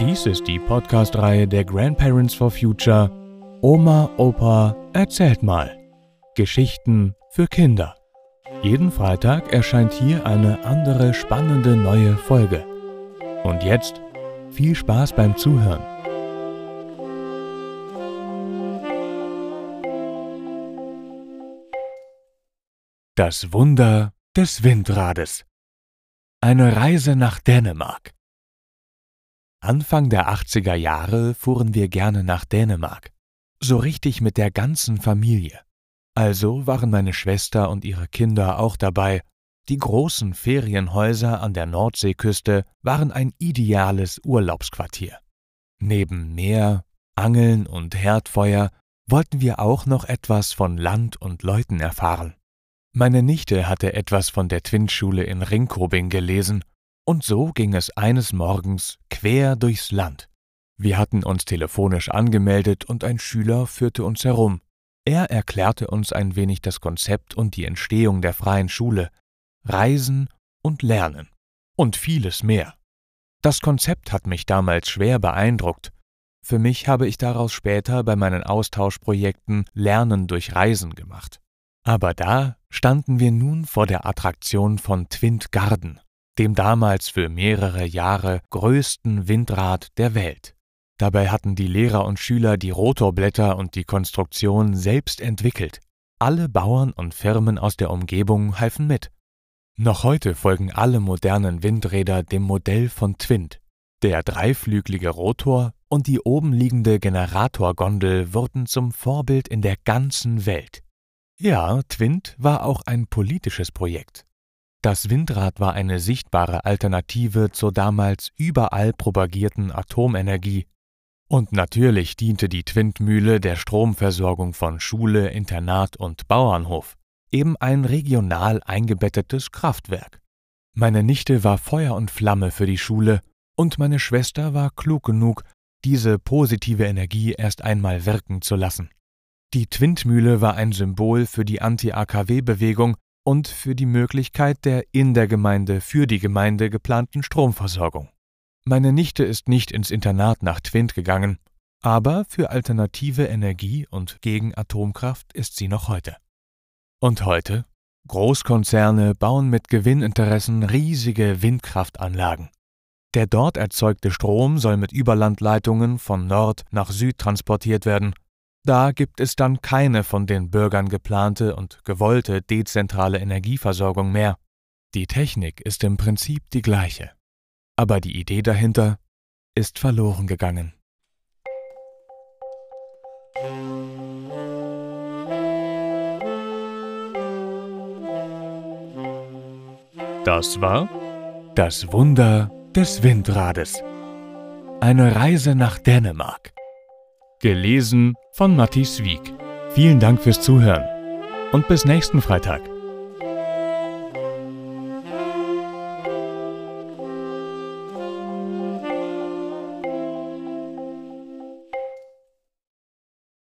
Dies ist die Podcast-Reihe der Grandparents for Future Oma, Opa, erzählt mal. Geschichten für Kinder. Jeden Freitag erscheint hier eine andere spannende neue Folge. Und jetzt viel Spaß beim Zuhören. Das Wunder des Windrades. Eine Reise nach Dänemark. Anfang der 80er Jahre fuhren wir gerne nach Dänemark. So richtig mit der ganzen Familie. Also waren meine Schwester und ihre Kinder auch dabei. Die großen Ferienhäuser an der Nordseeküste waren ein ideales Urlaubsquartier. Neben Meer, Angeln und Herdfeuer wollten wir auch noch etwas von Land und Leuten erfahren. Meine Nichte hatte etwas von der Twin-Schule in Ringkobing gelesen und so ging es eines Morgens quer durchs Land. Wir hatten uns telefonisch angemeldet und ein Schüler führte uns herum. Er erklärte uns ein wenig das Konzept und die Entstehung der freien Schule, Reisen und Lernen und vieles mehr. Das Konzept hat mich damals schwer beeindruckt. Für mich habe ich daraus später bei meinen Austauschprojekten Lernen durch Reisen gemacht. Aber da standen wir nun vor der Attraktion von Twint Garden dem damals für mehrere Jahre größten Windrad der Welt. Dabei hatten die Lehrer und Schüler die Rotorblätter und die Konstruktion selbst entwickelt. Alle Bauern und Firmen aus der Umgebung halfen mit. Noch heute folgen alle modernen Windräder dem Modell von Twint. Der dreiflügelige Rotor und die oben liegende Generatorgondel wurden zum Vorbild in der ganzen Welt. Ja, Twint war auch ein politisches Projekt. Das Windrad war eine sichtbare Alternative zur damals überall propagierten Atomenergie. Und natürlich diente die Twintmühle der Stromversorgung von Schule, Internat und Bauernhof, eben ein regional eingebettetes Kraftwerk. Meine Nichte war Feuer und Flamme für die Schule, und meine Schwester war klug genug, diese positive Energie erst einmal wirken zu lassen. Die Twintmühle war ein Symbol für die Anti-AKW-Bewegung und für die Möglichkeit der in der Gemeinde für die Gemeinde geplanten Stromversorgung. Meine Nichte ist nicht ins Internat nach Twint gegangen, aber für alternative Energie und gegen Atomkraft ist sie noch heute. Und heute? Großkonzerne bauen mit Gewinninteressen riesige Windkraftanlagen. Der dort erzeugte Strom soll mit Überlandleitungen von Nord nach Süd transportiert werden da gibt es dann keine von den Bürgern geplante und gewollte dezentrale Energieversorgung mehr. Die Technik ist im Prinzip die gleiche. Aber die Idee dahinter ist verloren gegangen. Das war das Wunder des Windrades. Eine Reise nach Dänemark. Gelesen von Matthias Wieg. Vielen Dank fürs Zuhören und bis nächsten Freitag.